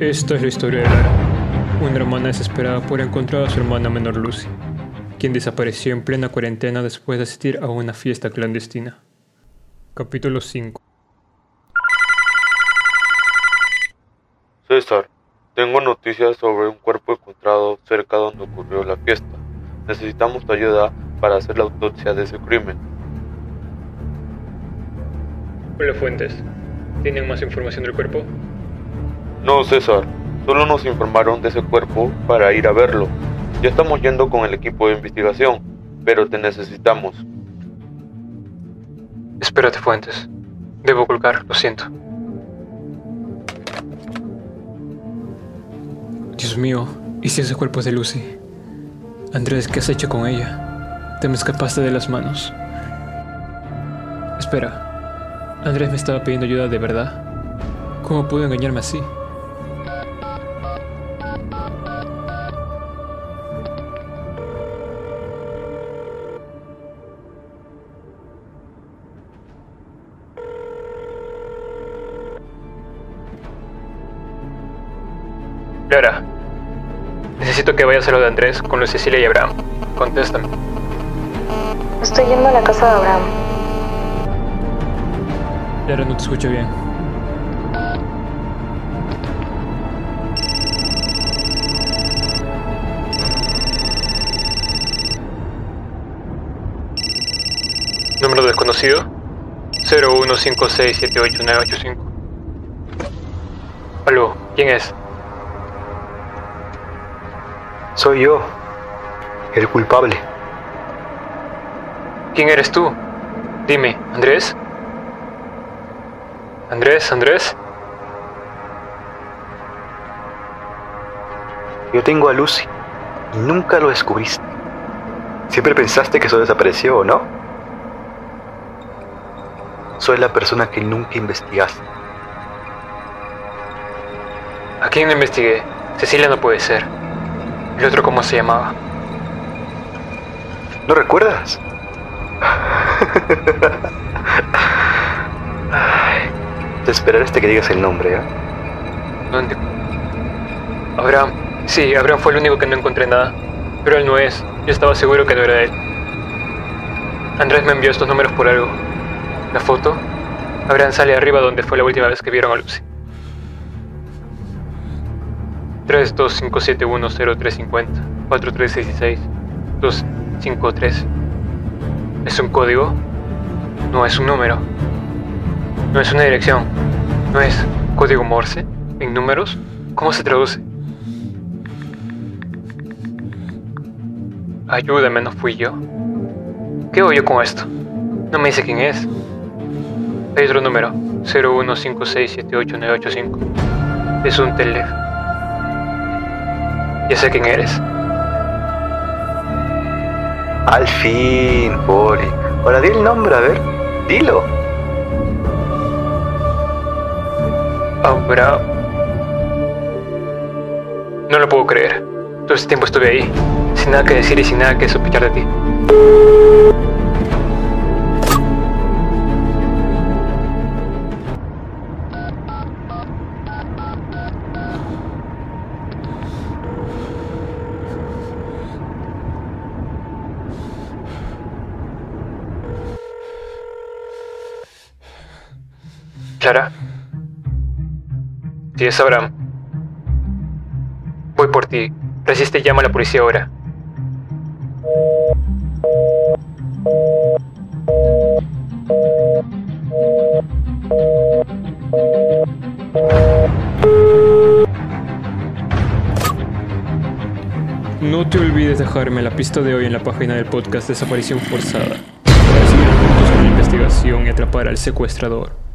Esta es la historia de Lara, una hermana desesperada por encontrar a su hermana menor Lucy, quien desapareció en plena cuarentena después de asistir a una fiesta clandestina. Capítulo 5 César, tengo noticias sobre un cuerpo encontrado cerca donde ocurrió la fiesta. Necesitamos tu ayuda para hacer la autopsia de ese crimen. Hola Fuentes, ¿tienen más información del cuerpo? No, César, solo nos informaron de ese cuerpo para ir a verlo. Ya estamos yendo con el equipo de investigación, pero te necesitamos. Espérate, Fuentes. Debo colgar, lo siento. Dios mío, ¿y si ese cuerpo es de Lucy? Andrés, ¿qué has hecho con ella? Te me escapaste de las manos. Espera, Andrés me estaba pidiendo ayuda de verdad. ¿Cómo pudo engañarme así? Clara, necesito que vayas a lo de Andrés con Luis Cecilia y Abraham. Contéstame. Estoy yendo a la casa de Abraham. Clara, no te escucho bien. Número desconocido 0156788985. Aló, ¿quién es? Soy yo, el culpable. ¿Quién eres tú? Dime, ¿Andrés? ¿Andrés? ¿Andrés? Yo tengo a Lucy y nunca lo descubriste. Siempre pensaste que eso desapareció, ¿no? Soy la persona que nunca investigaste. ¿A quién investigué? Cecilia no puede ser. ¿El otro cómo se llamaba? ¿No recuerdas? Te esperaré hasta que digas el nombre, ¿eh? ¿Dónde? Abraham. Sí, Abraham fue el único que no encontré nada. Pero él no es. Yo estaba seguro que no era él. Andrés me envió estos números por algo. La foto. Abraham sale arriba donde fue la última vez que vieron a Lucy. 3257100350 4366 253 ¿Es un código? No es un número. No es una dirección. No es código Morse en números. ¿Cómo se traduce? Ayúdame, no fui yo. ¿Qué hago yo con esto? No me dice quién es. Hay otro número, 0156788985. Es un teléfono. Ya sé quién eres. Al fin, Poli. Ahora di el nombre, a ver. Dilo. Abraham. No lo puedo creer. Todo este tiempo estuve ahí, sin nada que decir y sin nada que sospechar de ti. Clara. Si es Abraham. Voy por ti. Resiste y llama a la policía ahora. No te olvides dejarme la pista de hoy en la página del podcast Desaparición Forzada para seguir juntos con la investigación y atrapar al secuestrador.